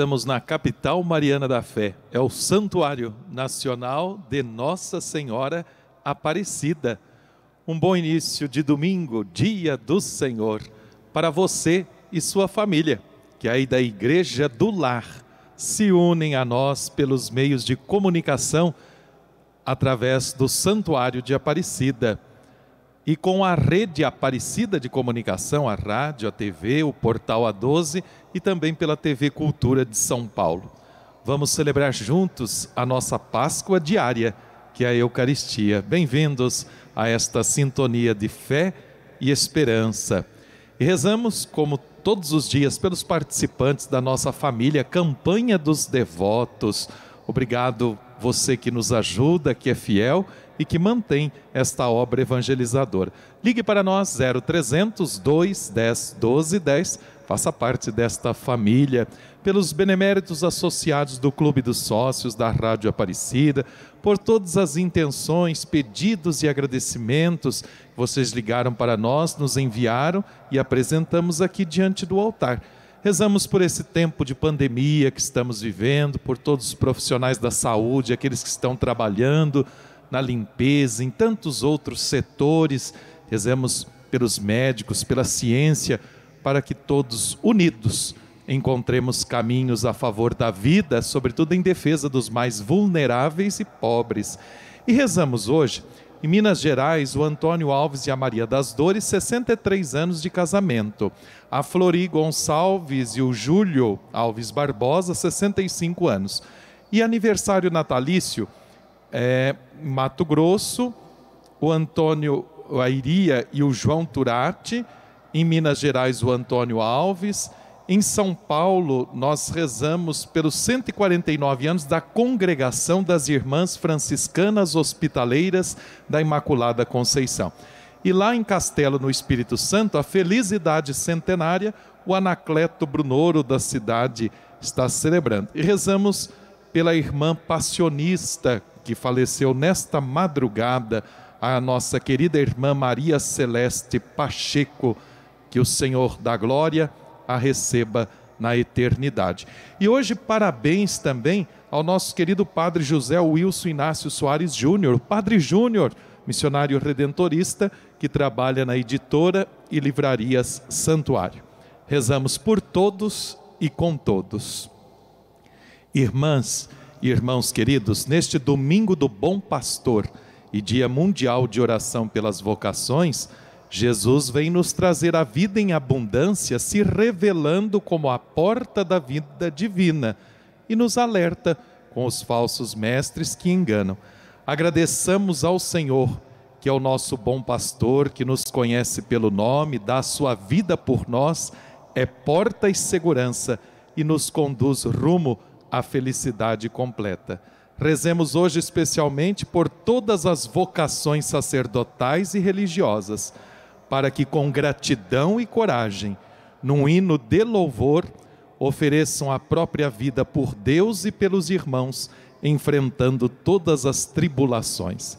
Estamos na capital mariana da fé. É o Santuário Nacional de Nossa Senhora Aparecida. Um bom início de domingo, dia do Senhor, para você e sua família, que aí da Igreja do Lar se unem a nós pelos meios de comunicação através do Santuário de Aparecida e com a rede Aparecida de Comunicação, a rádio, a TV, o portal A12 e também pela TV Cultura de São Paulo. Vamos celebrar juntos a nossa Páscoa diária, que é a Eucaristia. Bem-vindos a esta sintonia de fé e esperança. E rezamos, como todos os dias, pelos participantes da nossa família Campanha dos Devotos. Obrigado, você que nos ajuda, que é fiel e que mantém esta obra evangelizadora. Ligue para nós 0300 210 1210, faça parte desta família, pelos beneméritos associados do Clube dos Sócios da Rádio Aparecida, por todas as intenções, pedidos e agradecimentos que vocês ligaram para nós, nos enviaram e apresentamos aqui diante do altar. Rezamos por esse tempo de pandemia que estamos vivendo, por todos os profissionais da saúde, aqueles que estão trabalhando na limpeza, em tantos outros setores. Rezamos pelos médicos, pela ciência, para que todos unidos encontremos caminhos a favor da vida, sobretudo em defesa dos mais vulneráveis e pobres. E rezamos hoje, em Minas Gerais, o Antônio Alves e a Maria das Dores, 63 anos de casamento. A Flori Gonçalves e o Júlio Alves Barbosa, 65 anos. E aniversário natalício é, Mato Grosso, o Antônio Airia e o João Turati, em Minas Gerais, o Antônio Alves. Em São Paulo, nós rezamos pelos 149 anos da Congregação das Irmãs Franciscanas Hospitaleiras da Imaculada Conceição. E lá em Castelo, no Espírito Santo, a felicidade centenária, o Anacleto Brunoro da cidade está celebrando. E rezamos pela irmã passionista que faleceu nesta madrugada, a nossa querida irmã Maria Celeste Pacheco, que o Senhor da Glória a receba na eternidade. E hoje, parabéns também ao nosso querido Padre José Wilson Inácio Soares Júnior, Padre Júnior, missionário redentorista, que trabalha na editora e livrarias Santuário. Rezamos por todos e com todos. Irmãs, Irmãos queridos, neste domingo do Bom Pastor e Dia Mundial de Oração pelas Vocações, Jesus vem nos trazer a vida em abundância, se revelando como a porta da vida divina e nos alerta com os falsos mestres que enganam. Agradeçamos ao Senhor, que é o nosso bom pastor, que nos conhece pelo nome, dá a sua vida por nós, é porta e segurança e nos conduz rumo a felicidade completa. Rezemos hoje especialmente por todas as vocações sacerdotais e religiosas, para que com gratidão e coragem, num hino de louvor, ofereçam a própria vida por Deus e pelos irmãos, enfrentando todas as tribulações.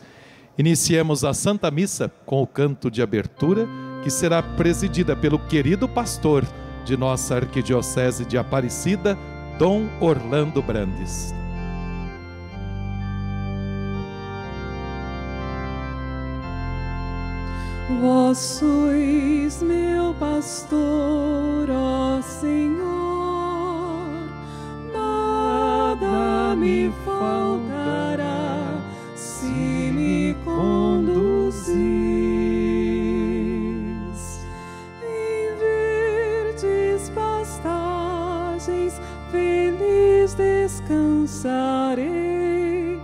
Iniciemos a Santa Missa com o canto de abertura, que será presidida pelo querido pastor de nossa Arquidiocese de Aparecida, Dom Orlando Brandes. Vós sois meu pastor, ó Senhor, nada me faltará descansarei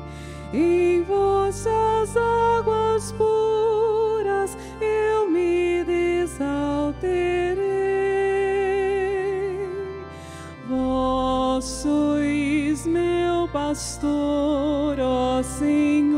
em vossas águas puras, eu me desalterei. Vós sois meu pastor, ó Senhor.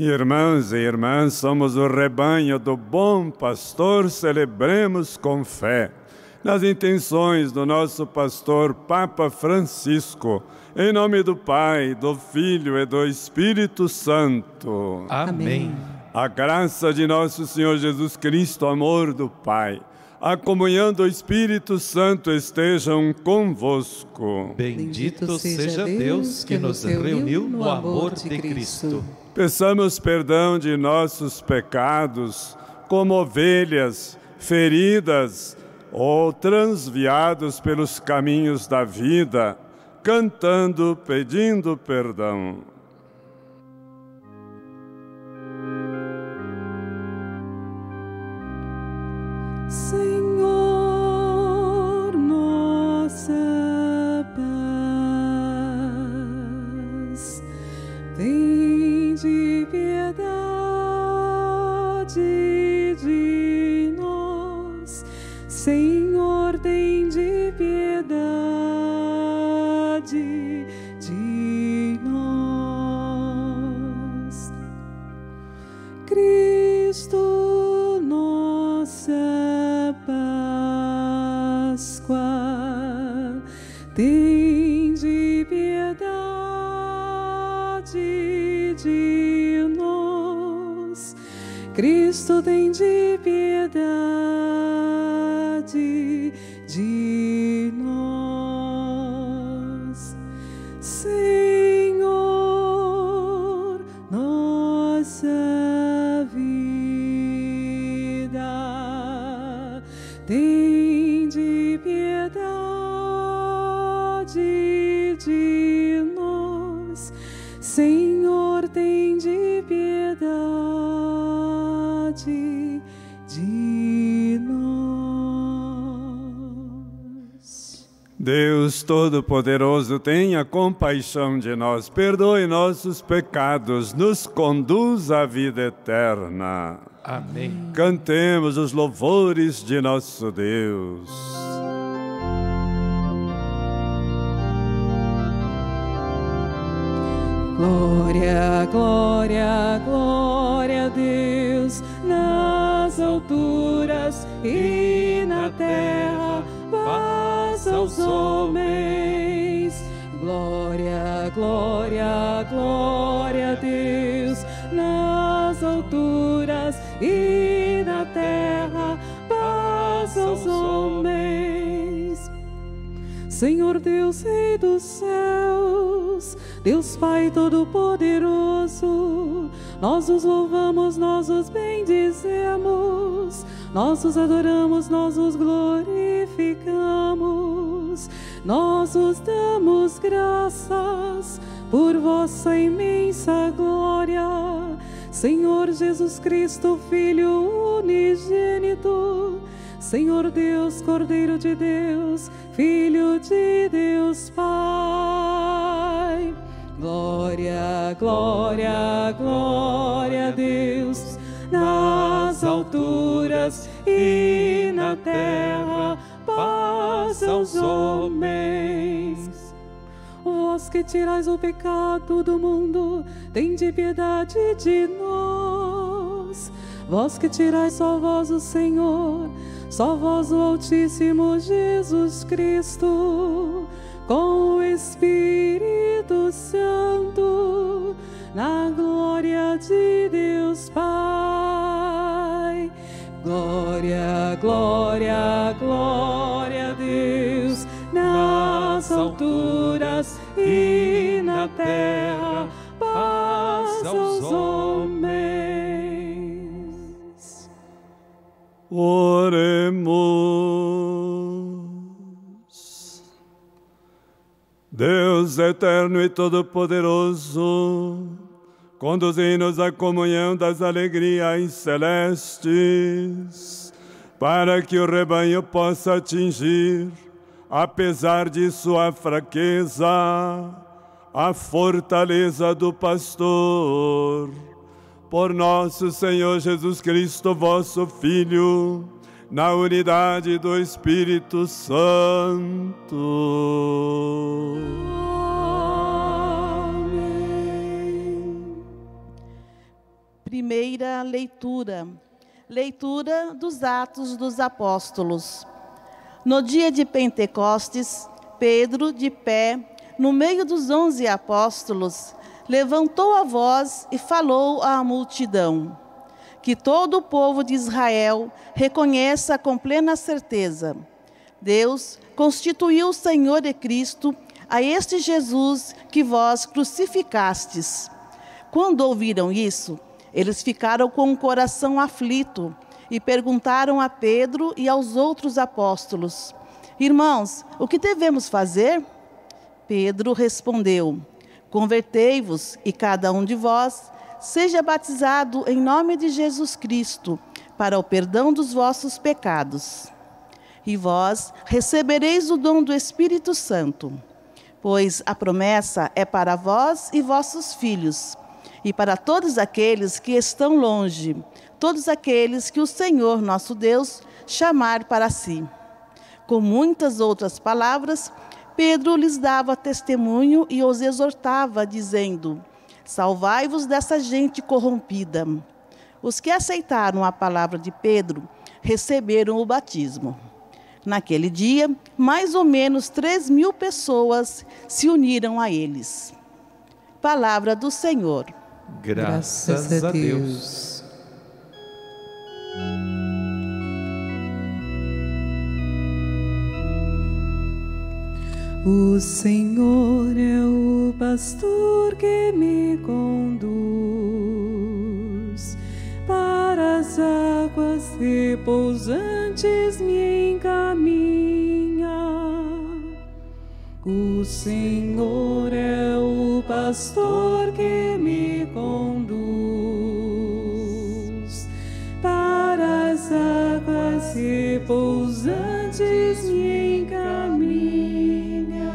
Irmãos e irmãs, somos o rebanho do bom pastor, celebremos com fé nas intenções do nosso pastor Papa Francisco, em nome do Pai, do Filho e do Espírito Santo. Amém. A graça de nosso Senhor Jesus Cristo, amor do Pai, a comunhão do Espírito Santo estejam convosco. Bendito seja Deus que nos reuniu no amor de Cristo. Peçamos perdão de nossos pecados, como ovelhas feridas ou transviados pelos caminhos da vida, cantando, pedindo perdão. Senhor, piedade de nós. Cristo, tende piedade de nós. Deus Todo-Poderoso, tenha compaixão de nós, perdoe nossos pecados, nos conduz à vida eterna. Amém. Cantemos os louvores de nosso Deus. Glória, glória, glória a Deus nas alturas e na terra, aos homens. Glória, glória, glória a Deus nas alturas e na terra, paz aos homens. Senhor Deus, Rei dos céus, Deus Pai Todo-Poderoso, nós os louvamos, nós os bendizemos, nós os adoramos, nós os glorificamos, nós os damos graças por vossa imensa glória. Senhor Jesus Cristo, Filho unigênito, Senhor Deus, Cordeiro de Deus, Filho de Deus Pai. Glória, glória, glória na terra, paz aos homens. Vós que tirais o pecado do mundo, tende piedade de nós. Vós que tirais só vós o Senhor, só vós o Altíssimo Jesus Cristo, com o Espírito Santo, na glória de Deus Pai. Glória, glória, glória a Deus nas alturas e na terra paz aos homens. Oremos. Deus eterno e todo-poderoso, conduzi-nos à comunhão das alegrias celestes, para que o rebanho possa atingir, apesar de sua fraqueza, a fortaleza do pastor. Por nosso Senhor Jesus Cristo, vosso Filho, na unidade do Espírito Santo. Primeira leitura. Leitura dos Atos dos Apóstolos. No dia de Pentecostes, Pedro, de pé, no meio dos onze apóstolos, levantou a voz e falou à multidão: Que todo o povo de Israel reconheça com plena certeza: Deus constituiu o Senhor e Cristo a este Jesus que vós crucificastes. Quando ouviram isso, eles ficaram com o coração aflito e perguntaram a Pedro e aos outros apóstolos: Irmãos, o que devemos fazer? Pedro respondeu: Convertei-vos e cada um de vós seja batizado em nome de Jesus Cristo para o perdão dos vossos pecados. E vós recebereis o dom do Espírito Santo, pois a promessa é para vós e vossos filhos, e para todos aqueles que estão longe, todos aqueles que o Senhor nosso Deus chamar para si. Com muitas outras palavras, Pedro lhes dava testemunho e os exortava, dizendo: Salvai-vos dessa gente corrompida. Os que aceitaram a palavra de Pedro receberam o batismo. Naquele dia, mais ou menos três mil pessoas se uniram a eles. Palavra do Senhor. Graças, a Deus. O Senhor é o pastor que me conduz para as águas repousantes me encaminha. O Senhor é o pastor que me conduz para as águas repousantes me encaminha.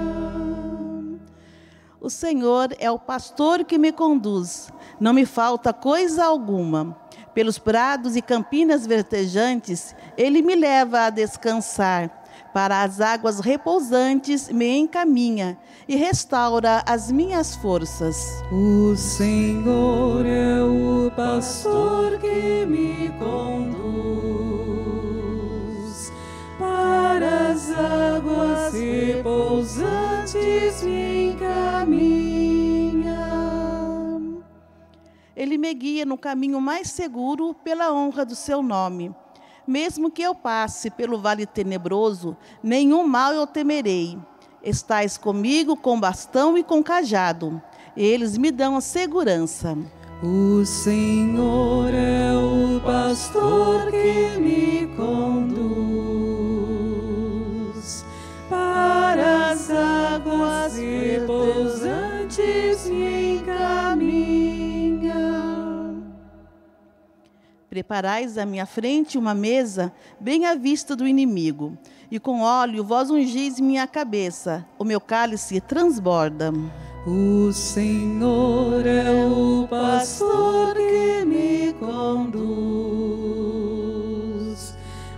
O Senhor é o pastor que me conduz, não me falta coisa alguma. Pelos prados e campinas verdejantes, ele me leva a descansar. Para as águas repousantes me encaminha e restaura as minhas forças. O Senhor é o pastor que me conduz para as águas repousantes me encaminha. Ele me guia no caminho mais seguro pela honra do seu nome. Mesmo que eu passe pelo vale tenebroso, nenhum mal eu temerei. Estais comigo com bastão e com cajado. Eles me dão a segurança. O Senhor é o pastor que me conduz para as águas repousantes me encaminha. Preparais à minha frente uma mesa bem à vista do inimigo, e com óleo vós ungis minha cabeça, o meu cálice transborda. O Senhor é o pastor que me conduz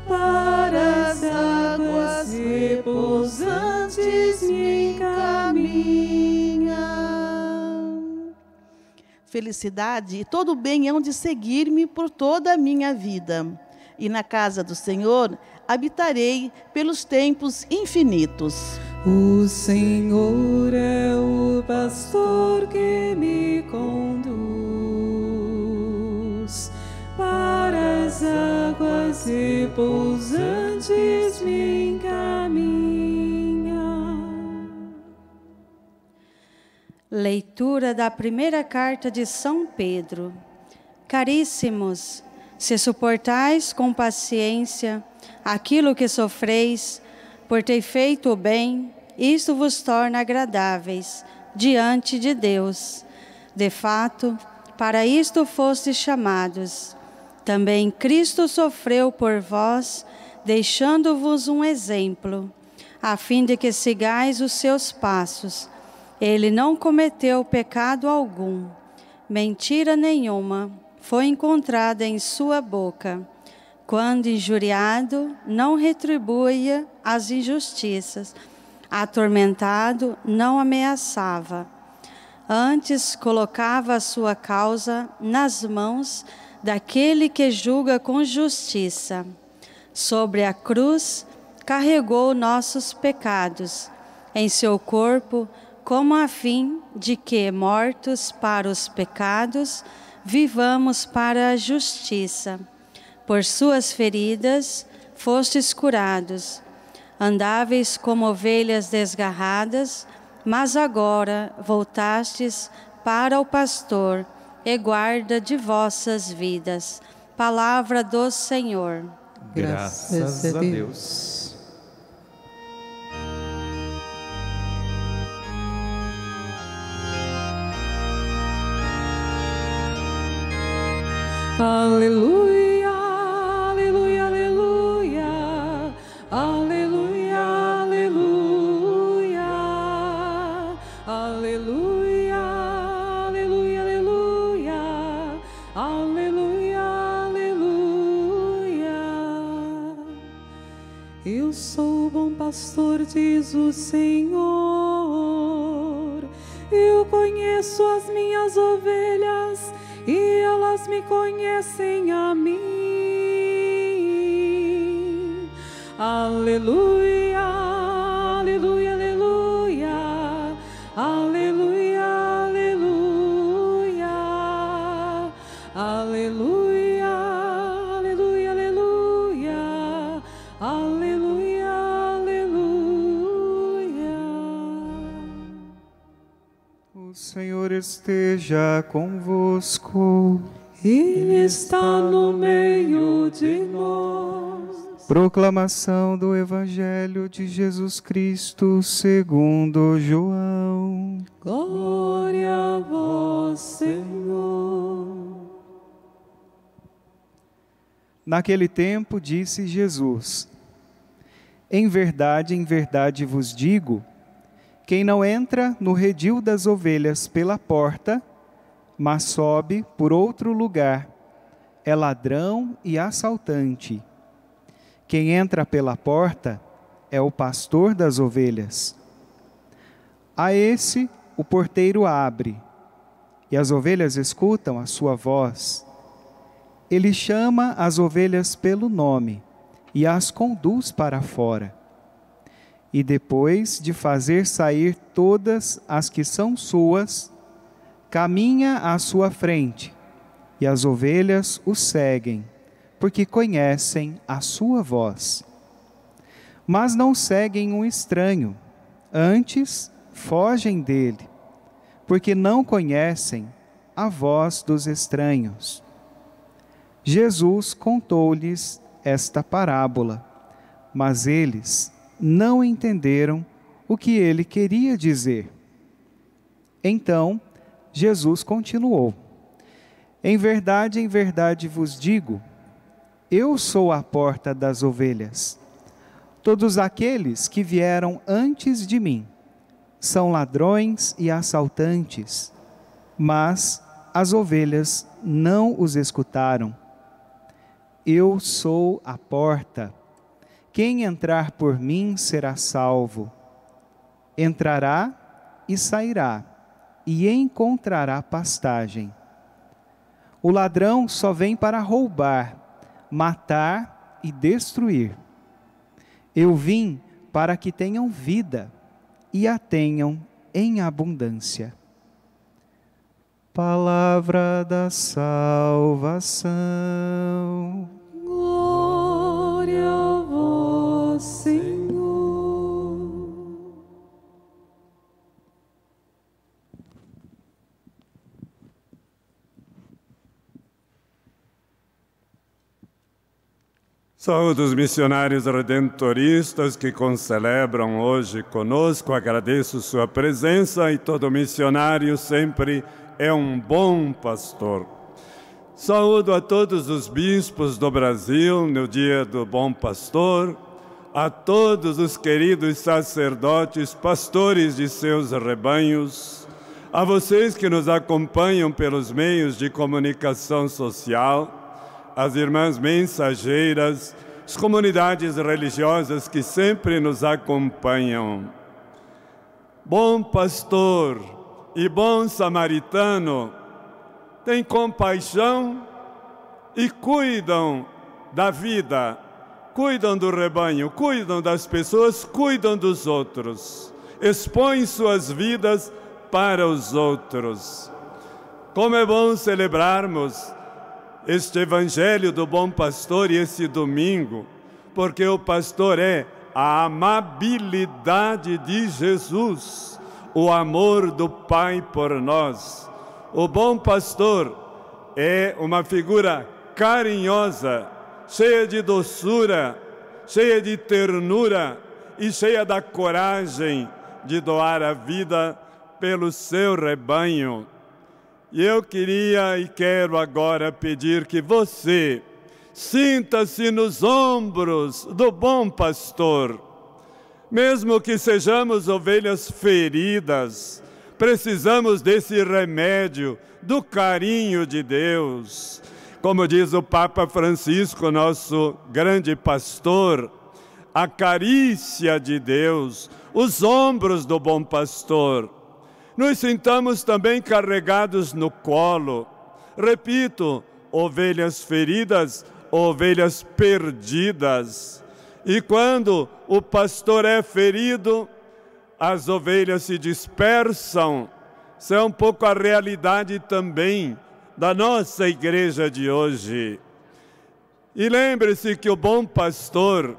para as águas repousantes me encaminha. Felicidade e todo bem hão de seguir-me por toda a minha vida, e na casa do Senhor habitarei pelos tempos infinitos. O Senhor é o pastor que me conduz para as águas repousantes me encaminha. Leitura da primeira carta de São Pedro. Caríssimos, se suportais com paciência aquilo que sofreis, por ter feito o bem, isto vos torna agradáveis diante de Deus. De fato, para isto fostes chamados. Também Cristo sofreu por vós, deixando-vos um exemplo, a fim de que sigais os seus passos ele não cometeu pecado algum, mentira nenhuma foi encontrada em sua boca. Quando injuriado, não retribuía as injustiças, atormentado, não ameaçava. Antes colocava a sua causa nas mãos daquele que julga com justiça. Sobre a cruz, carregou nossos pecados. Em seu corpo, como a fim de que, mortos para os pecados, vivamos para a justiça. Por suas feridas fostes curados. Andáveis como ovelhas desgarradas, mas agora voltastes para o pastor e guarda de vossas vidas. Palavra do Senhor. Graças a Deus. Aleluia, aleluia, aleluia, aleluia, aleluia, aleluia, aleluia, aleluia, aleluia, aleluia. Eu sou o bom pastor, diz o Senhor. Eu conheço as minhas ovelhas e elas me conhecem a mim. Aleluia, aleluia, esteja convosco. Ele está no meio de nós. Proclamação do Evangelho de Jesus Cristo segundo João. Glória a vós, Senhor. Naquele tempo disse Jesus: Em verdade, em verdade vos digo, quem não entra no redil das ovelhas pela porta, mas sobe por outro lugar, é ladrão e assaltante. Quem entra pela porta é o pastor das ovelhas. A esse o porteiro abre, e as ovelhas escutam a sua voz. Ele chama as ovelhas pelo nome e as conduz para fora. E depois de fazer sair todas as que são suas, caminha à sua frente, e as ovelhas o seguem, porque conhecem a sua voz. Mas não seguem um estranho, antes fogem dele, porque não conhecem a voz dos estranhos. Jesus contou-lhes esta parábola, mas eles não entenderam o que ele queria dizer. Então, Jesus continuou: Em verdade, em verdade vos digo, eu sou a porta das ovelhas. Todos aqueles que vieram antes de mim são ladrões e assaltantes, mas as ovelhas não os escutaram. Eu sou a porta. Quem entrar por mim será salvo. Entrará e sairá, e encontrará pastagem. O ladrão só vem para roubar, matar e destruir. Eu vim para que tenham vida e a tenham em abundância. Palavra da salvação. Saúde os missionários redentoristas que concelebram hoje conosco. Agradeço sua presença e todo missionário sempre é um bom pastor. Saúdo a todos os bispos do Brasil no dia do Bom Pastor a todos os queridos sacerdotes, pastores de seus rebanhos, a vocês que nos acompanham pelos meios de comunicação social, as irmãs mensageiras, as comunidades religiosas que sempre nos acompanham. Bom pastor e bom samaritano, têm compaixão e cuidam da vida, cuidam do rebanho, cuidam das pessoas, cuidam dos outros, expõem suas vidas para os outros. Como é bom celebrarmos este Evangelho do Bom Pastor e esse domingo, porque o pastor é a amabilidade de Jesus, o amor do Pai por nós. O bom pastor é uma figura carinhosa, cheia de doçura, cheia de ternura e cheia da coragem de doar a vida pelo seu rebanho. E eu queria e quero agora pedir que você sinta-se nos ombros do bom pastor. Mesmo que sejamos ovelhas feridas, precisamos desse remédio, do carinho de Deus. Como diz o Papa Francisco, nosso grande pastor, a carícia de Deus, os ombros do bom pastor nos sintamos também carregados no colo. Repito, ovelhas feridas, ovelhas perdidas. E quando o pastor é ferido, as ovelhas se dispersam. Isso é um pouco a realidade também da nossa igreja de hoje. E lembre-se que o bom pastor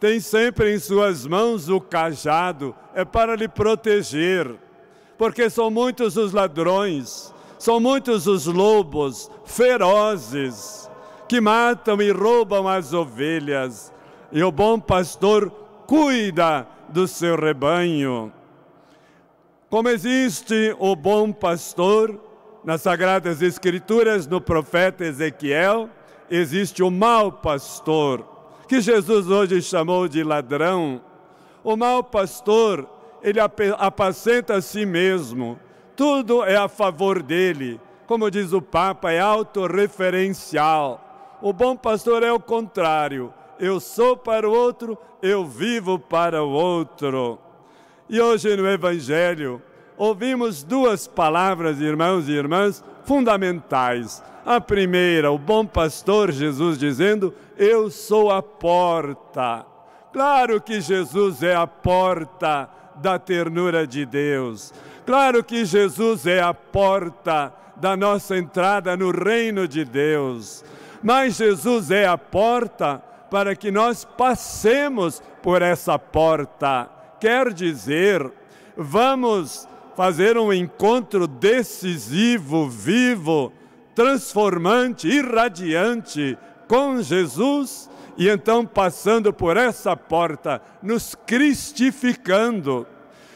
tem sempre em suas mãos o cajado, é para lhe proteger porque são muitos os ladrões, são muitos os lobos ferozes que matam e roubam as ovelhas, e o bom pastor cuida do seu rebanho. Como existe o bom pastor nas Sagradas Escrituras, no profeta Ezequiel, existe o mau pastor, que Jesus hoje chamou de ladrão. O mau pastor ele apacenta a si mesmo, tudo é a favor dele. Como diz o Papa, é autorreferencial. O bom pastor é o contrário. Eu sou para o outro, eu vivo para o outro. E hoje no Evangelho, ouvimos duas palavras, irmãos e irmãs, fundamentais. A primeira, o bom pastor Jesus dizendo: Eu sou a porta. Claro que Jesus é a porta da ternura de Deus. Claro que Jesus é a porta da nossa entrada no reino de Deus, mas Jesus é a porta para que nós passemos por essa porta. Quer dizer, vamos fazer um encontro decisivo, vivo, transformante, irradiante com Jesus e então, passando por essa porta, nos cristificando,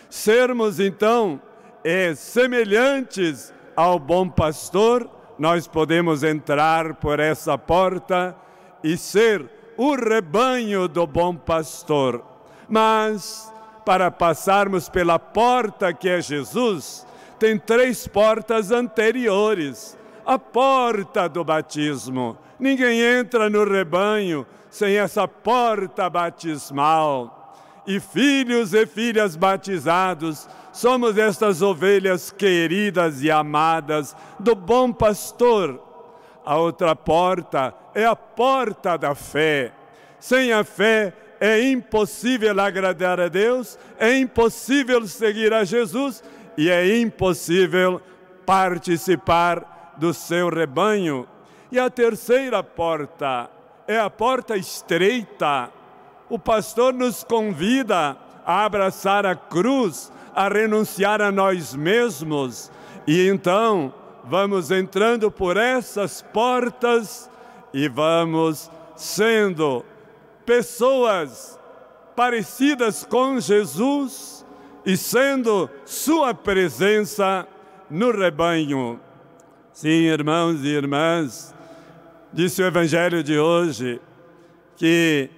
sermos então é, semelhantes ao bom pastor, nós podemos entrar por essa porta e ser o rebanho do bom pastor. Mas, para passarmos pela porta que é Jesus, tem três portas anteriores. A porta do batismo. Ninguém entra no rebanho sem essa porta batismal. E filhos e filhas batizados, somos estas ovelhas queridas e amadas do bom pastor. A outra porta é a porta da fé. Sem a fé é impossível agradar a Deus, é impossível seguir a Jesus e é impossível participar do seu rebanho. E a terceira porta é a porta estreita. O pastor nos convida a abraçar a cruz, a renunciar a nós mesmos. E então vamos entrando por essas portas e vamos sendo pessoas parecidas com Jesus e sendo Sua presença no rebanho. Sim, irmãos e irmãs, disse o Evangelho de hoje que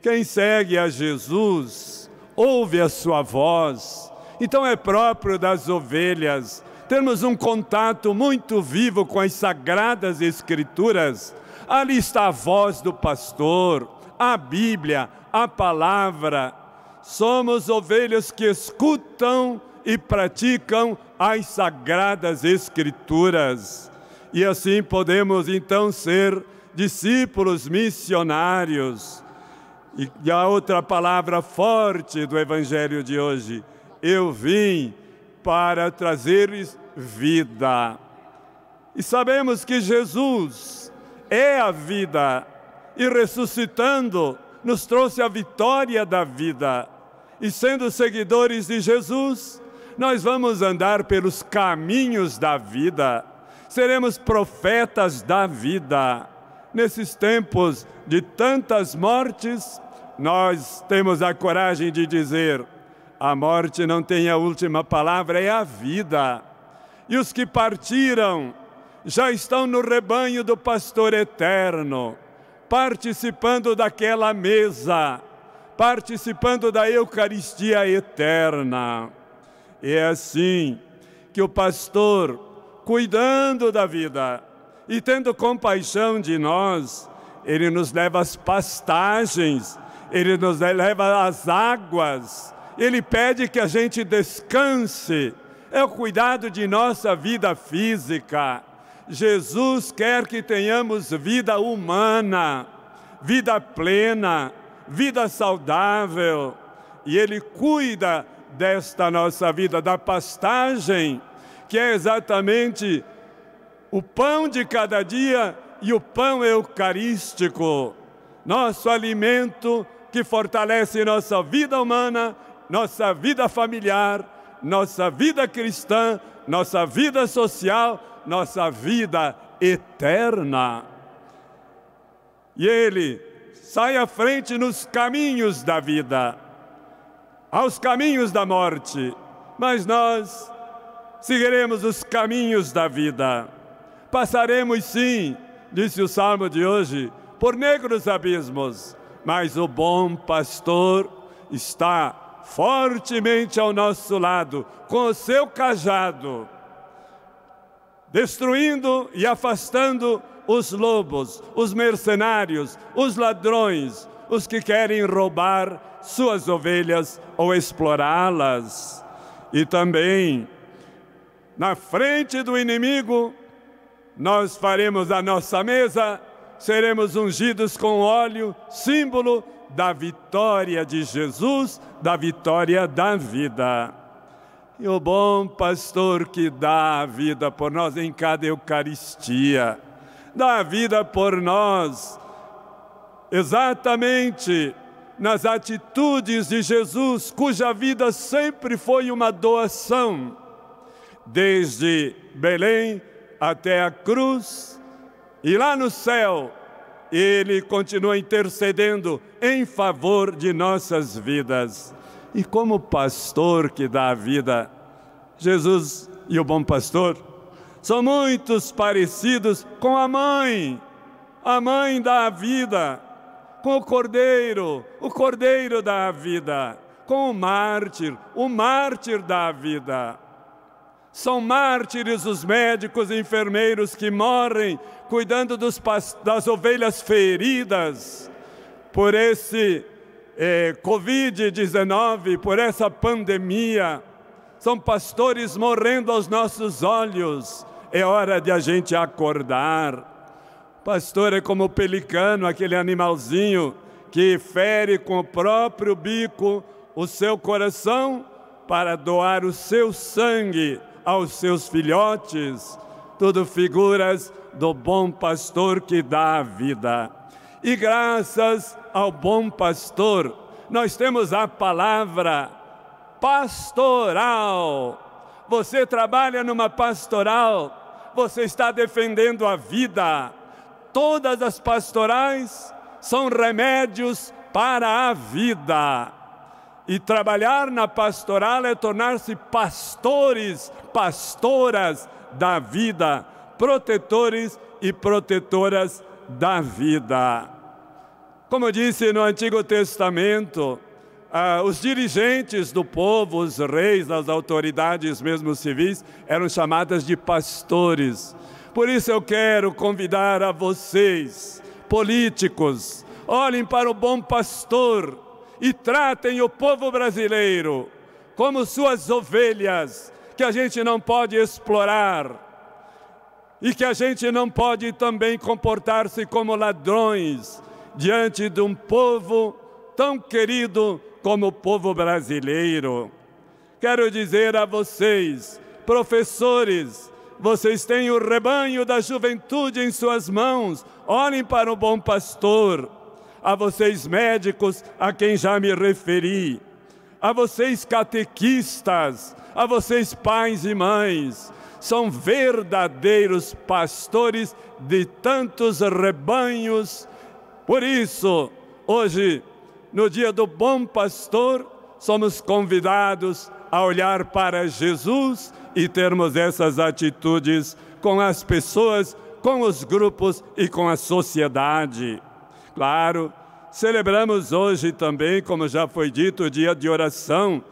quem segue a Jesus ouve a sua voz. Então é próprio das ovelhas termos um contato muito vivo com as sagradas escrituras. Ali está a voz do pastor, a Bíblia, a palavra. Somos ovelhas que escutam e praticam as sagradas escrituras. E assim podemos então ser discípulos missionários. E a outra palavra forte do evangelho de hoje, eu vim para trazer-lhes vida. E sabemos que Jesus é a vida e ressuscitando nos trouxe a vitória da vida. E sendo seguidores de Jesus, nós vamos andar pelos caminhos da vida, seremos profetas da vida. Nesses tempos de tantas mortes, nós temos a coragem de dizer: a morte não tem a última palavra, é a vida. E os que partiram já estão no rebanho do pastor eterno, participando daquela mesa, participando da Eucaristia eterna. E é assim que o pastor, cuidando da vida e tendo compaixão de nós, ele nos leva às pastagens, ele nos leva às águas, ele pede que a gente descanse. É o cuidado de nossa vida física. Jesus quer que tenhamos vida humana, vida plena, vida saudável. E Ele cuida desta nossa vida, da pastagem, que é exatamente o pão de cada dia e o pão eucarístico, nosso alimento que fortalece nossa vida humana, nossa vida familiar, nossa vida cristã, nossa vida social, nossa vida eterna. E Ele sai à frente nos caminhos da vida aos caminhos da morte, mas nós seguiremos os caminhos da vida. Passaremos sim, disse o salmo de hoje, por negros abismos, mas o bom pastor está fortemente ao nosso lado, com o seu cajado, destruindo e afastando os lobos, os mercenários, os ladrões, os que querem roubar suas ovelhas ou explorá-las. E também, na frente do inimigo, nós faremos a nossa mesa, seremos ungidos com óleo, símbolo da vitória de Jesus, da vitória da vida. E o bom pastor que dá a vida por nós em cada Eucaristia, dá a vida por nós, exatamente nas atitudes de Jesus, cuja vida sempre foi uma doação, desde Belém até a cruz, e lá no céu, ele continua intercedendo em favor de nossas vidas. E como pastor que dá a vida, Jesus e o bom pastor são muitos parecidos com a mãe. A mãe dá a vida com o cordeiro, o cordeiro da vida, com o mártir, o mártir da vida. São mártires os médicos e enfermeiros que morrem cuidando dos, das ovelhas feridas por esse eh, Covid-19, por essa pandemia. São pastores morrendo aos nossos olhos. É hora de a gente acordar Pastor é como o pelicano, aquele animalzinho que fere com o próprio bico o seu coração para doar o seu sangue aos seus filhotes. Tudo figuras do bom pastor que dá a vida. E graças ao bom pastor, nós temos a palavra pastoral. Você trabalha numa pastoral, você está defendendo a vida todas as pastorais são remédios para a vida. E trabalhar na pastoral é tornar-se pastores, pastoras da vida, protetores e protetoras da vida. Como disse no Antigo Testamento, ah, os dirigentes do povo, os reis, as autoridades mesmo civis, eram chamadas de pastores. Por isso eu quero convidar a vocês, políticos, olhem para o bom pastor e tratem o povo brasileiro como suas ovelhas, que a gente não pode explorar e que a gente não pode também comportar-se como ladrões diante de um povo tão querido como o povo brasileiro. Quero dizer a vocês, professores, vocês têm o rebanho da juventude em suas mãos, olhem para o bom pastor. A vocês médicos, a quem já me referi, a vocês catequistas, a vocês pais e mães, são verdadeiros pastores de tantos rebanhos. Por isso, hoje, no dia do bom pastor, somos convidados a olhar para Jesus e termos essas atitudes com as pessoas, com os grupos e com a sociedade. Claro, celebramos hoje também, como já foi dito, o dia de oração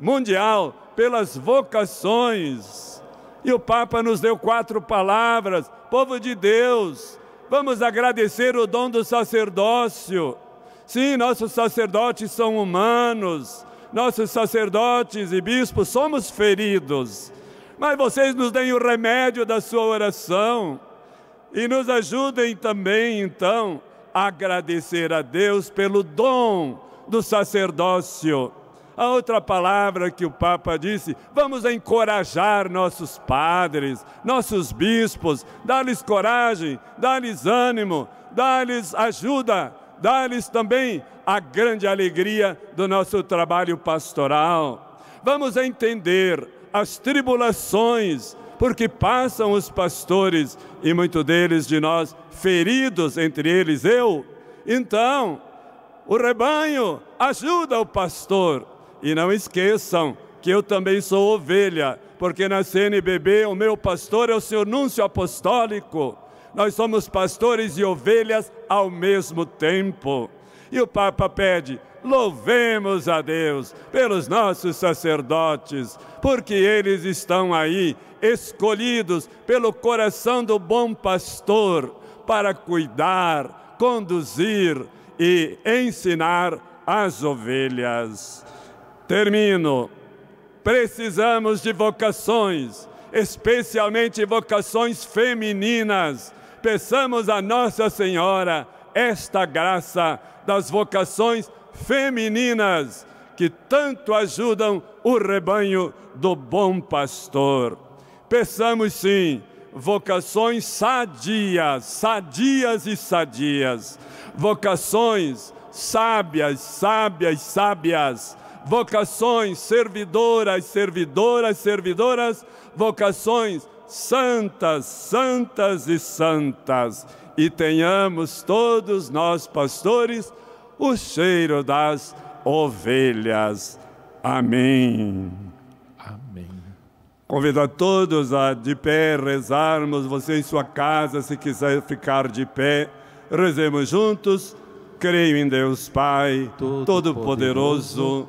mundial pelas vocações. E o Papa nos deu quatro palavras: povo de Deus, vamos agradecer o dom do sacerdócio. Sim, nossos sacerdotes são humanos, nossos sacerdotes e bispos somos feridos, mas vocês nos deem o remédio da sua oração e nos ajudem também, então, a agradecer a Deus pelo dom do sacerdócio. A outra palavra que o Papa disse, vamos encorajar nossos padres, nossos bispos, dar-lhes coragem, dar-lhes ânimo, dar-lhes ajuda, dar-lhes também a grande alegria do nosso trabalho pastoral. Vamos entender as tribulações, porque passam os pastores e muitos deles de nós feridos, entre eles eu. Então, o rebanho ajuda o pastor. E não esqueçam que eu também sou ovelha, porque na CNBB o meu pastor é o senhor Núncio Apostólico. Nós somos pastores e ovelhas ao mesmo tempo. E o Papa pede: Louvemos a Deus pelos nossos sacerdotes, porque eles estão aí, escolhidos pelo coração do bom pastor, para cuidar, conduzir e ensinar as ovelhas. Termino. Precisamos de vocações, especialmente vocações femininas. Peçamos a Nossa Senhora esta graça das vocações femininas que tanto ajudam o rebanho do bom pastor. Peçamos sim vocações sadias, sadias e sadias, vocações sábias, sábias, sábias, vocações servidoras, servidoras, servidoras, vocações santas, santas e santas. E tenhamos todos nós, pastores, o cheiro das ovelhas. Amém. Amém. Convido a todos a de pé rezarmos, você em sua casa, se quiser ficar de pé, rezemos juntos. Creio em Deus Pai, Todo-Poderoso,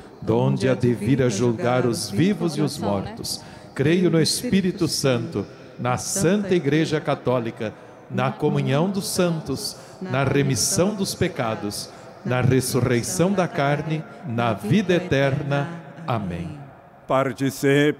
donde há de vir a julgar os vivos e os mortos. Creio no Espírito Santo, na Santa Igreja Católica, na comunhão dos santos, na remissão dos pecados na ressurreição da carne, na vida eterna. Amém.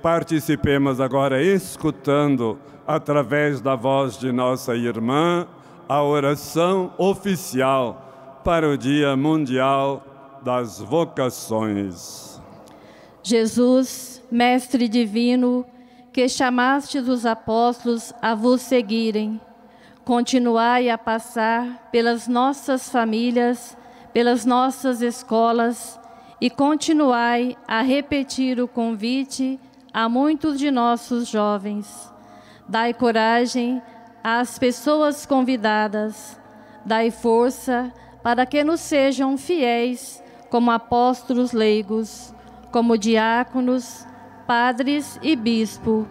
Participemos agora escutando, através da voz de nossa irmã, a oração oficial para o Dia Mundial das Vocações. Jesus, Mestre Divino, que chamastes os apóstolos a vos seguirem, continuai a passar pelas nossas famílias, pelas nossas escolas e continuai a repetir o convite a muitos de nossos jovens. Dai coragem às pessoas convidadas, dai força para que nos sejam fiéis como apóstolos leigos, como diáconos, padres e bispo,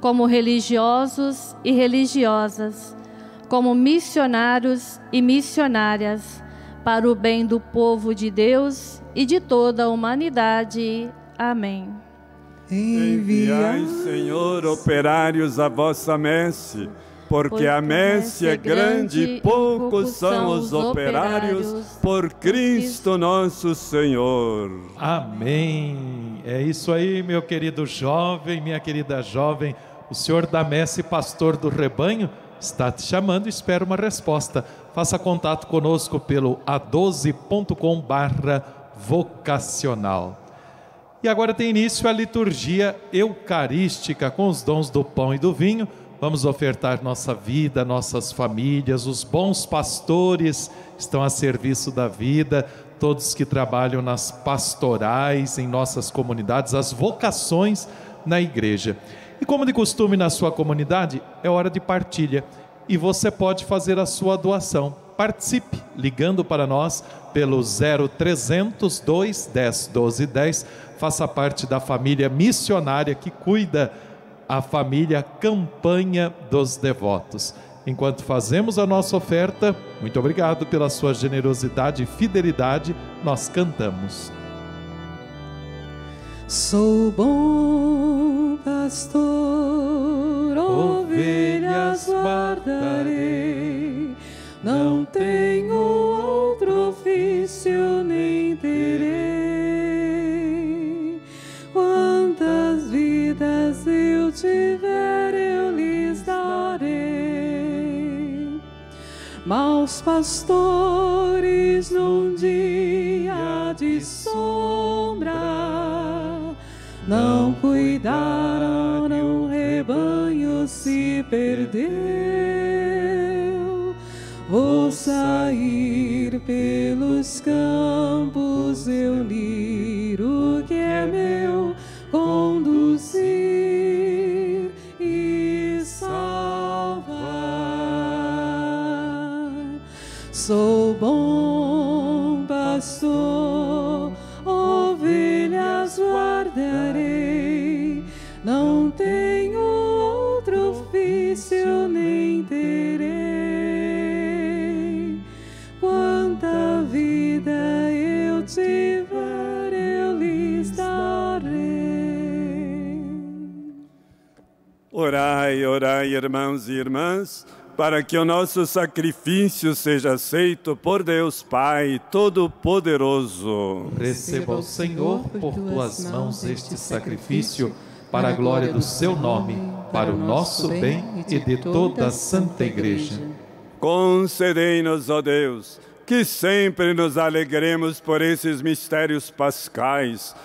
como religiosos e religiosas, como missionários e missionárias, para o bem do povo de Deus e de toda a humanidade. Amém. Enviai, Senhor, operários à vossa messe, porque a messe é grande e poucos são os operários, por Cristo nosso Senhor. Amém. É isso aí, meu querido jovem, minha querida jovem. O Senhor da messe, pastor do rebanho, está te chamando e espera uma resposta. Faça contato conosco pelo a12.com barra vocacional. E agora tem início a liturgia eucarística com os dons do pão e do vinho. Vamos ofertar nossa vida, nossas famílias, os bons pastores estão a serviço da vida, todos que trabalham nas pastorais em nossas comunidades, as vocações na igreja. E como de costume na sua comunidade, é hora de partilha e você pode fazer a sua doação. Participe ligando para nós pelo 0300 210 1210 faça parte da família missionária que cuida a família Campanha dos Devotos. Enquanto fazemos a nossa oferta, muito obrigado pela sua generosidade e fidelidade, nós cantamos. Sou bom pastor, ovelhas guardarei, não tenho outro ofício nem terei. Maus pastores num dia de sombra não cuidaram, o rebanho se perdeu. Vou sair pelos campos, eu lir Orai, orai, irmãos e irmãs, para que o nosso sacrifício seja aceito por Deus Pai Todo-Poderoso. Receba o Senhor por tuas mãos este sacrifício, para a glória do seu nome, para o nosso bem e de toda a Santa Igreja. Concedei-nos, ó Deus, que sempre nos alegremos por esses mistérios pascais,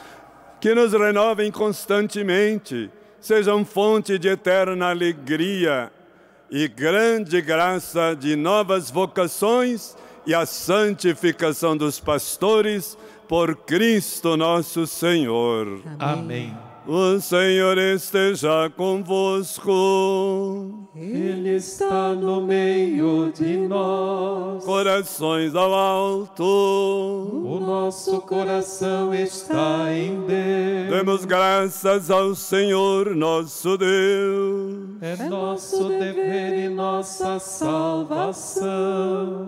que nos renovem constantemente, sejam fonte de eterna alegria e grande graça de novas vocações e a santificação dos pastores por Cristo nosso Senhor. Amém. O Senhor esteja convosco. Ele está no meio de nós. Corações ao alto. O nosso coração está em Deus. Demos graças ao Senhor nosso Deus. É nosso dever e nossa salvação.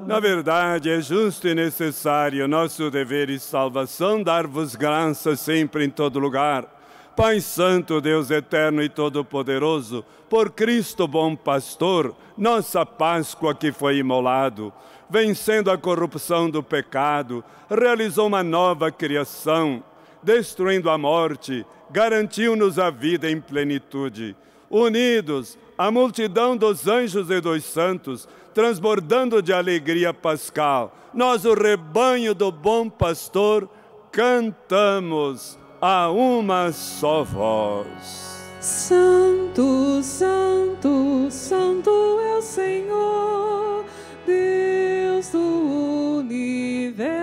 Na verdade, é justo e necessário nosso dever e salvação dar-vos graças sempre em todo lugar. Pai Santo, Deus eterno e todo-poderoso, por Cristo bom pastor, nossa Páscoa que foi imolado, vencendo a corrupção do pecado, realizou uma nova criação, destruindo a morte, garantiu-nos a vida em plenitude. unidos à multidão dos anjos e dos santos, transbordando de alegria pascal, nós, o rebanho do bom pastor, cantamos a uma só voz. Santo, Santo, Santo é o Senhor, Deus do universo.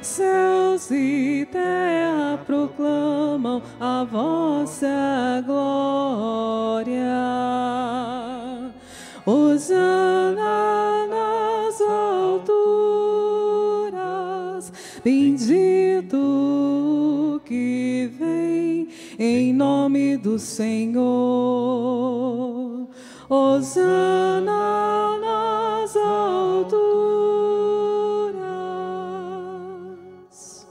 Céus e terra proclamam a vossa glória. Em nome do Senhor. Hosana nas alturas.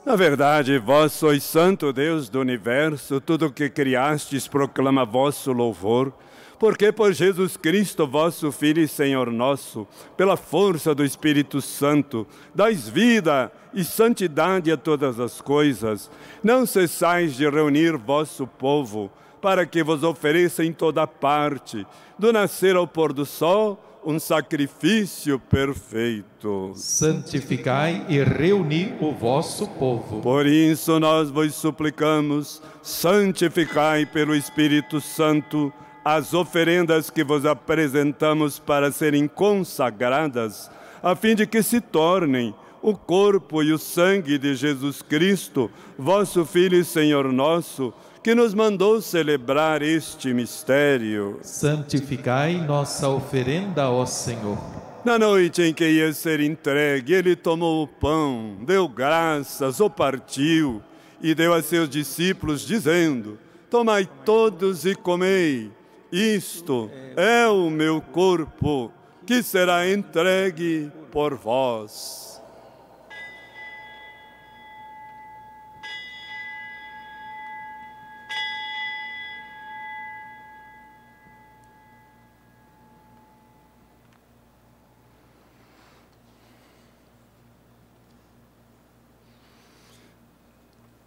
Na verdade, vós sois santo Deus do universo, tudo o que criastes proclama vosso louvor. Porque por Jesus Cristo, vosso Filho e Senhor nosso, pela força do Espírito Santo, dais vida e santidade a todas as coisas, não cessais de reunir vosso povo, para que vos ofereça em toda parte, do nascer ao pôr do sol, um sacrifício perfeito. Santificai e reuni o vosso povo. Por isso nós vos suplicamos, santificai pelo Espírito Santo as oferendas que vos apresentamos para serem consagradas, a fim de que se tornem o corpo e o sangue de Jesus Cristo, vosso Filho e Senhor nosso, que nos mandou celebrar este mistério. Santificai nossa oferenda, ó Senhor. Na noite em que ia ser entregue, ele tomou o pão, deu graças, o partiu e deu a seus discípulos, dizendo: Tomai todos e comei. Isto é o meu corpo, que será entregue por vós.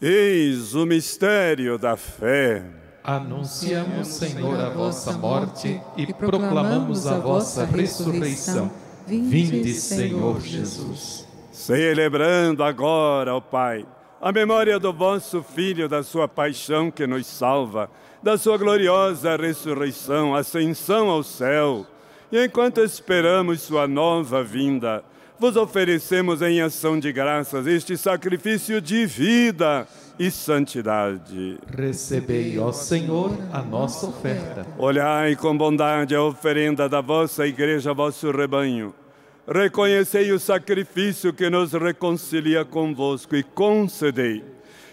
Eis o mistério da fé. Anunciamos, Senhor, a vossa morte e proclamamos a vossa ressurreição. Vinde, Senhor Jesus. Celebrando agora, ó Pai, a memória do vosso Filho, da sua paixão que nos salva, da sua gloriosa ressurreição, ascensão ao céu, e enquanto esperamos sua nova vinda, vos oferecemos em ação de graças este sacrifício de vida e santidade. Recebei, ó Senhor, a nossa oferta. Olhai com bondade a oferenda da vossa igreja, vosso rebanho. Reconhecei o sacrifício que nos reconcilia convosco e concedei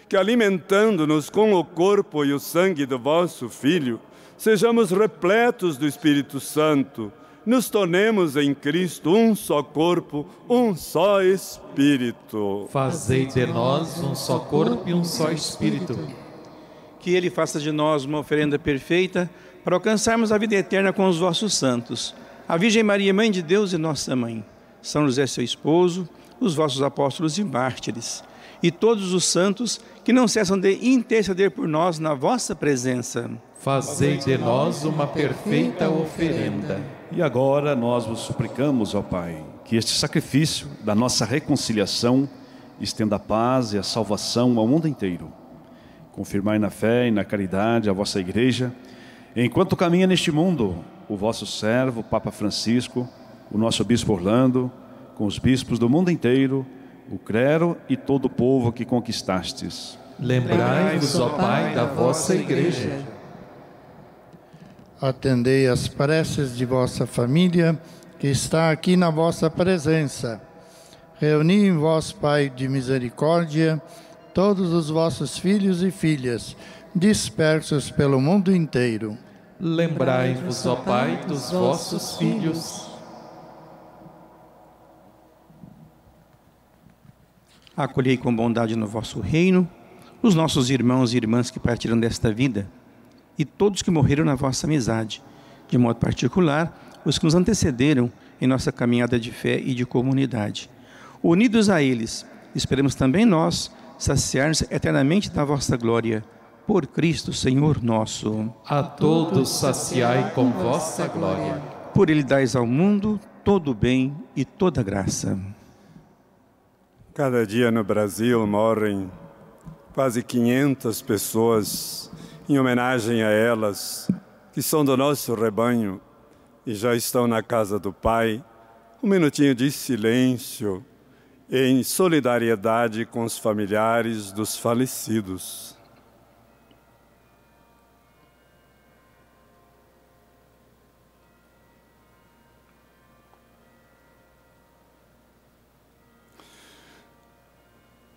que, alimentando-nos com o corpo e o sangue do vosso Filho, sejamos repletos do Espírito Santo nos tornemos em Cristo um só corpo, um só Espírito. Fazei de nós um só corpo e um só Espírito. Que Ele faça de nós uma oferenda perfeita para alcançarmos a vida eterna com os vossos santos. A Virgem Maria, Mãe de Deus e nossa Mãe. São José, seu esposo, os vossos apóstolos e mártires. E todos os santos que não cessam de interceder por nós na vossa presença. Fazei de nós uma perfeita oferenda. E agora nós vos suplicamos, ó Pai, que este sacrifício da nossa reconciliação estenda a paz e a salvação ao mundo inteiro. Confirmai na fé e na caridade a vossa igreja, enquanto caminha neste mundo o vosso servo, Papa Francisco, o nosso bispo Orlando, com os bispos do mundo inteiro, o clero e todo o povo que conquistastes. Lembrai-vos, ó Pai, da vossa igreja Atendei as preces de vossa família, que está aqui na vossa presença. Reuni em vós, Pai de misericórdia, todos os vossos filhos e filhas, dispersos pelo mundo inteiro. Lembrai-vos, ó Pai, dos vossos filhos. Acolhei com bondade no vosso reino os nossos irmãos e irmãs que partiram desta vida e todos que morreram na vossa amizade, de modo particular, os que nos antecederam em nossa caminhada de fé e de comunidade. Unidos a eles, esperamos também nós saciar-nos eternamente da vossa glória. Por Cristo, Senhor nosso. A todos saciai com vossa glória. Por Ele dais ao mundo todo o bem e toda a graça. Cada dia no Brasil morrem quase 500 pessoas em homenagem a elas, que são do nosso rebanho e já estão na casa do Pai. Um minutinho de silêncio em solidariedade com os familiares dos falecidos.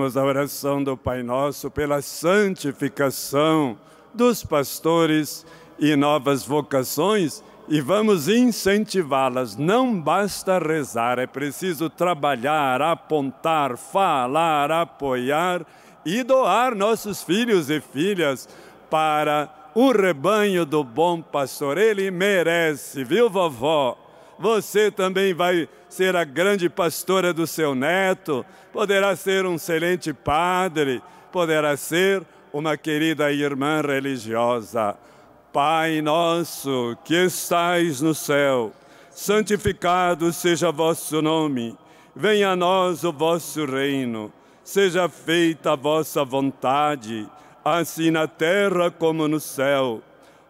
Rezemos a oração do Pai Nosso pela santificação dos pastores e novas vocações e vamos incentivá-las. Não basta rezar, é preciso trabalhar, apontar, falar, apoiar e doar nossos filhos e filhas para o rebanho do bom pastor. Ele merece, viu, vovó? Você também vai ser a grande pastora do seu neto, poderá ser um excelente padre, poderá ser uma querida irmã religiosa. Pai nosso que estais no céu, santificado seja vosso nome. Venha a nós o vosso reino. Seja feita a vossa vontade, assim na terra como no céu.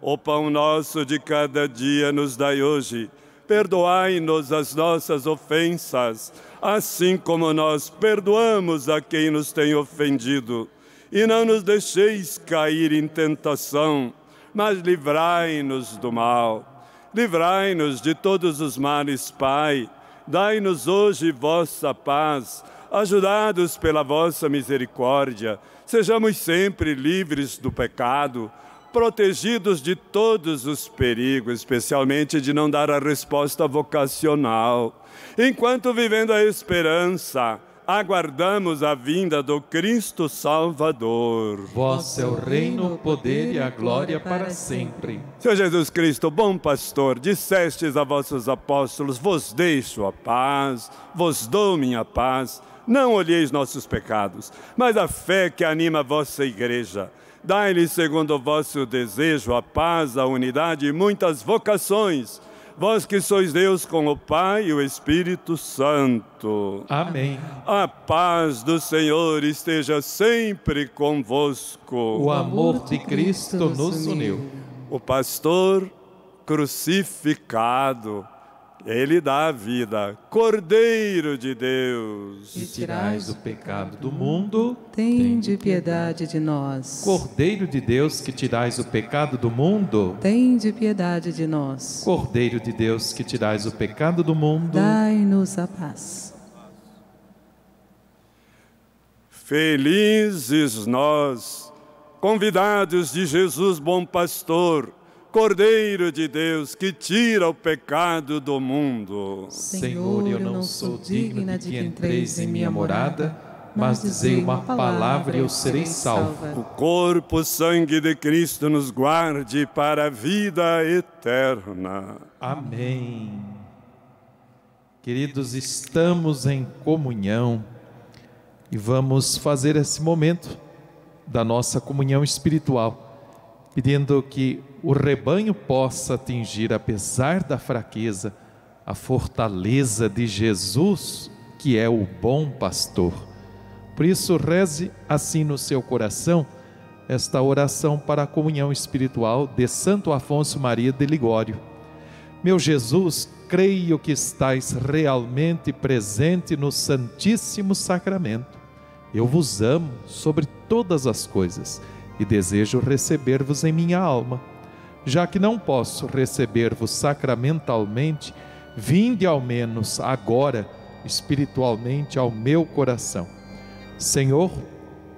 O pão nosso de cada dia nos dai hoje. Perdoai-nos as nossas ofensas, assim como nós perdoamos a quem nos tem ofendido. E não nos deixeis cair em tentação, mas livrai-nos do mal. Livrai-nos de todos os males, Pai. Dai-nos hoje vossa paz, ajudados pela vossa misericórdia. Sejamos sempre livres do pecado, protegidos de todos os perigos, especialmente de não dar a resposta vocacional. Enquanto vivendo a esperança, aguardamos a vinda do Cristo Salvador. Vosso é o reino, o poder e a glória para sempre. Senhor Jesus Cristo, bom pastor, dissestes a vossos apóstolos: Vos deixo a paz, vos dou minha paz. Não olheis nossos pecados, mas a fé que anima a vossa igreja. Dai-lhe, segundo o vosso desejo, a paz, a unidade e muitas vocações. Vós que sois Deus com o Pai e o Espírito Santo. Amém. A paz do Senhor esteja sempre convosco. O amor de Cristo nos uniu. O pastor crucificado, ele dá a vida. Cordeiro de Deus. Que tirais o pecado do mundo, Tende piedade de nós. Cordeiro de Deus, que tirais o pecado do mundo, Tende piedade de nós. Cordeiro de Deus, que tirais o pecado do mundo, Dai-nos a paz. Felizes nós, convidados de Jesus, bom pastor, Cordeiro de Deus, que tira o pecado do mundo. Senhor, eu não sou digna de que entreis em minha morada, mas dizei uma palavra e eu serei salvo. O corpo, sangue de Cristo nos guarde para a vida eterna. Amém. Queridos, estamos em comunhão e vamos fazer esse momento da nossa comunhão espiritual, pedindo que o rebanho possa atingir, apesar da fraqueza, a fortaleza de Jesus, que é o bom pastor. Por isso, reze assim no seu coração esta oração para a comunhão espiritual de Santo Afonso Maria de Ligório. Meu Jesus, creio que estais realmente presente no Santíssimo Sacramento. Eu vos amo sobre todas as coisas e desejo receber-vos em minha alma. Já que não posso receber-vos sacramentalmente, vinde ao menos agora espiritualmente ao meu coração. Senhor,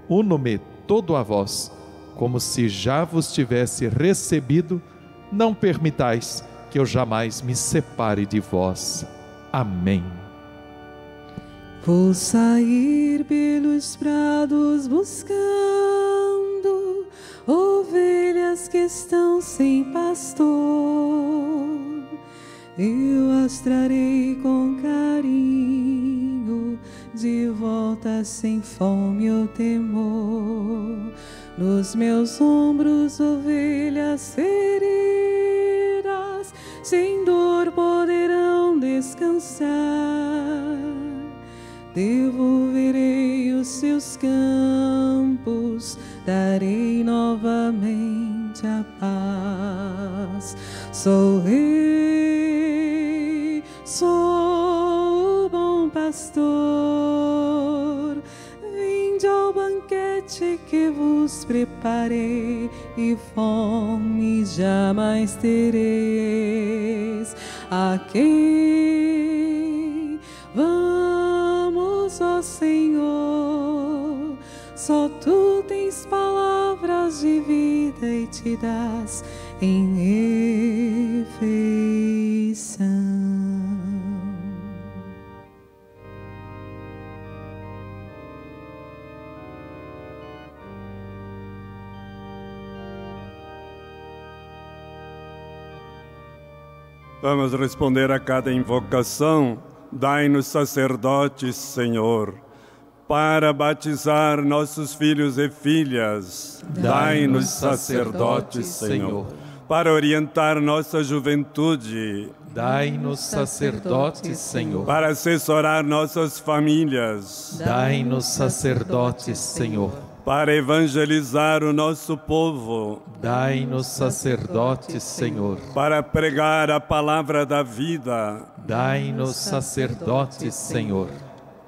uno-me todo a vós como se já vos tivesse recebido, não permitais que eu jamais me separe de vós. Amém. Vou sair pelos prados buscando ovelhas que estão sem pastor. Eu as trarei com carinho de volta sem fome ou temor nos meus ombros, ovelhas feridas, sem dor poderão descansar. Devolverei os seus campos, darei novamente a paz. Sou rei, sou o bom pastor Vinde ao banquete que vos preparei e fome jamais tereis. A quem vamos, ó Senhor? Só tu tens palavras de vida e te das em refeição. Vamos responder a cada invocação. Dai-nos sacerdotes, Senhor, para batizar nossos filhos e filhas. Dai-nos sacerdotes, Senhor, para orientar nossa juventude. Dai-nos sacerdotes, Senhor, para assessorar nossas famílias. Dai-nos sacerdotes, Senhor para evangelizar o nosso povo. Dai-nos sacerdotes, Senhor, para pregar a palavra da vida. Dai-nos sacerdotes, Senhor,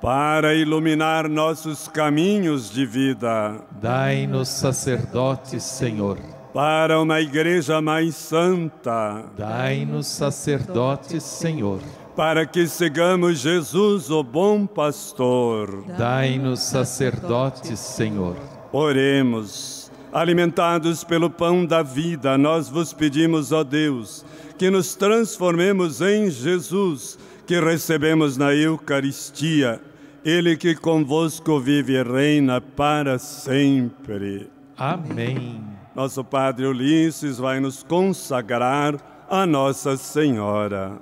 para iluminar nossos caminhos de vida. Dai-nos sacerdotes, Senhor, para uma igreja mais santa. Dai-nos sacerdotes, Senhor para que sigamos Jesus, o bom pastor. Dai-nos sacerdotes, Senhor. Oremos. Alimentados pelo pão da vida, nós vos pedimos, ó Deus, que nos transformemos em Jesus, que recebemos na Eucaristia, Ele que convosco vive e reina para sempre. Amém. Nosso Padre Ulisses vai nos consagrar a Nossa Senhora.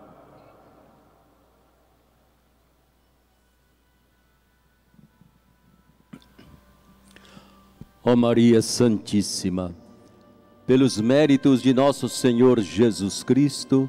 Ó Maria Santíssima, pelos méritos de nosso Senhor Jesus Cristo,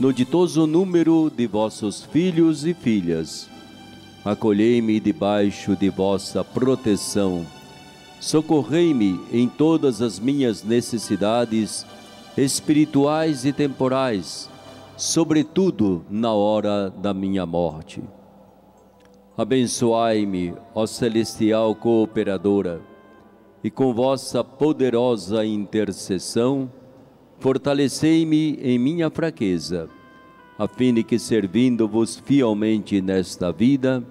no ditoso número de vossos filhos e filhas, acolhei-me debaixo de vossa proteção. Socorrei-me em todas as minhas necessidades espirituais e temporais, sobretudo na hora da minha morte. Abençoai-me, ó celestial cooperadora, e com vossa poderosa intercessão, fortalecei-me em minha fraqueza, a fim de que, servindo-vos fielmente nesta vida,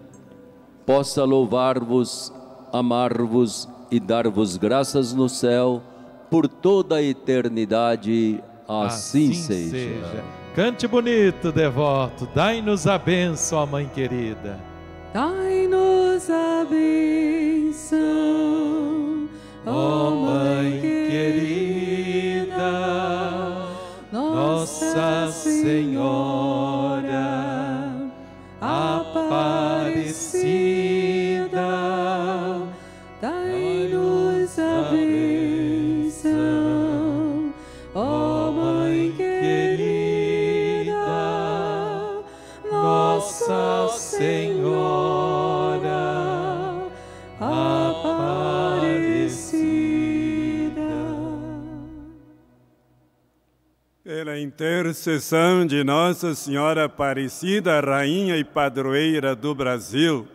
possa louvar-vos, amar-vos e dar-vos graças no céu por toda a eternidade. Assim, assim seja. seja. Cante bonito, devoto. Dai-nos a bênção, Mãe querida. Dai-nos a bênção, ó Mãe querida, Nossa intercessão de Nossa Senhora Aparecida, Rainha e Padroeira do Brasil,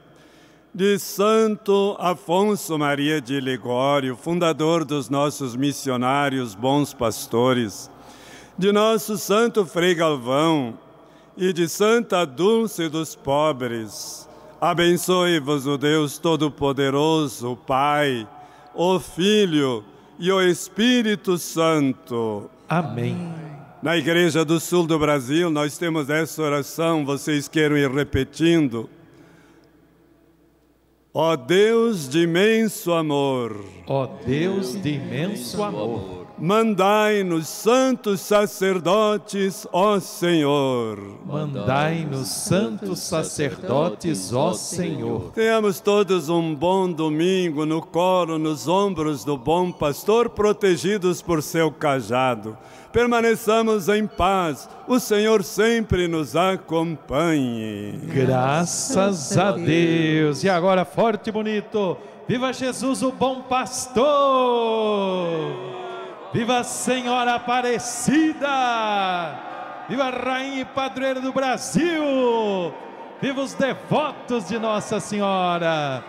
de Santo Afonso Maria de Ligório, fundador dos nossos missionários bons pastores, de nosso Santo Frei Galvão e de Santa Dulce dos pobres, abençoe-vos o Deus Todo-Poderoso, o Pai, o Filho e o Espírito Santo. Amém. Na Igreja do Sul do Brasil, nós temos essa oração, vocês querem ir repetindo. Ó Deus de imenso amor, ó Deus de imenso amor, mandai-nos santos sacerdotes, ó Senhor. Mandai-nos santos sacerdotes, ó Senhor. Tenhamos todos um bom domingo no colo, nos ombros do bom pastor, protegidos por seu cajado permaneçamos em paz. O Senhor sempre nos acompanhe. Graças a Deus. E agora, forte e bonito. Viva Jesus, o bom pastor! Viva a Senhora Aparecida! Viva a Rainha e Padroeira do Brasil! Viva os devotos de Nossa Senhora!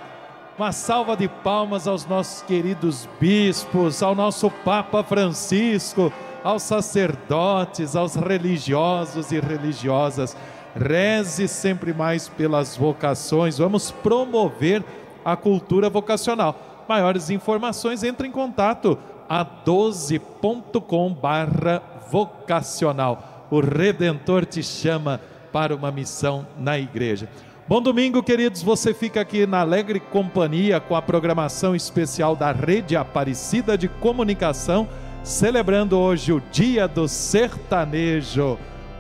Uma salva de palmas aos nossos queridos bispos, ao nosso Papa Francisco, aos sacerdotes, aos religiosos e religiosas. Reze sempre mais pelas vocações. Vamos promover a cultura vocacional. Maiores informações, entre em contato a 12.com barra vocacional. O Redentor te chama para uma missão na igreja. Bom domingo, queridos. Você fica aqui na alegre companhia com a programação especial da Rede Aparecida de Comunicação celebrando hoje o Dia do Sertanejo.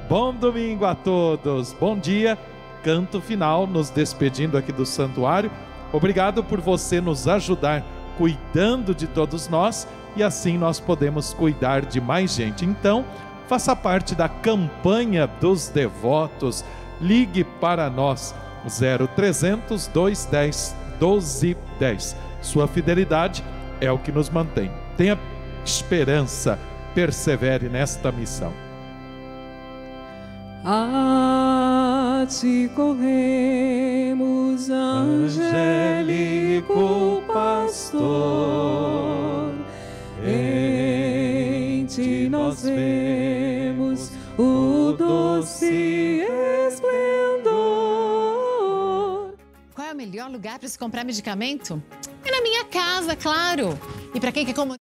Bom domingo a todos, bom dia. Canto final, nos despedindo aqui do santuário. Obrigado por você nos ajudar cuidando de todos nós e assim nós podemos cuidar de mais gente. Então, faça parte da campanha dos devotos. Ligue para nós 0300 210 1210. Sua fidelidade é o que nos mantém. Tenha esperança. Persevere nesta missão. A ti corremos, angélico pastor. Em ti nós vemos o doce esplendor. Qual é o melhor lugar para se comprar medicamento? É na minha casa, claro. E para quem quer como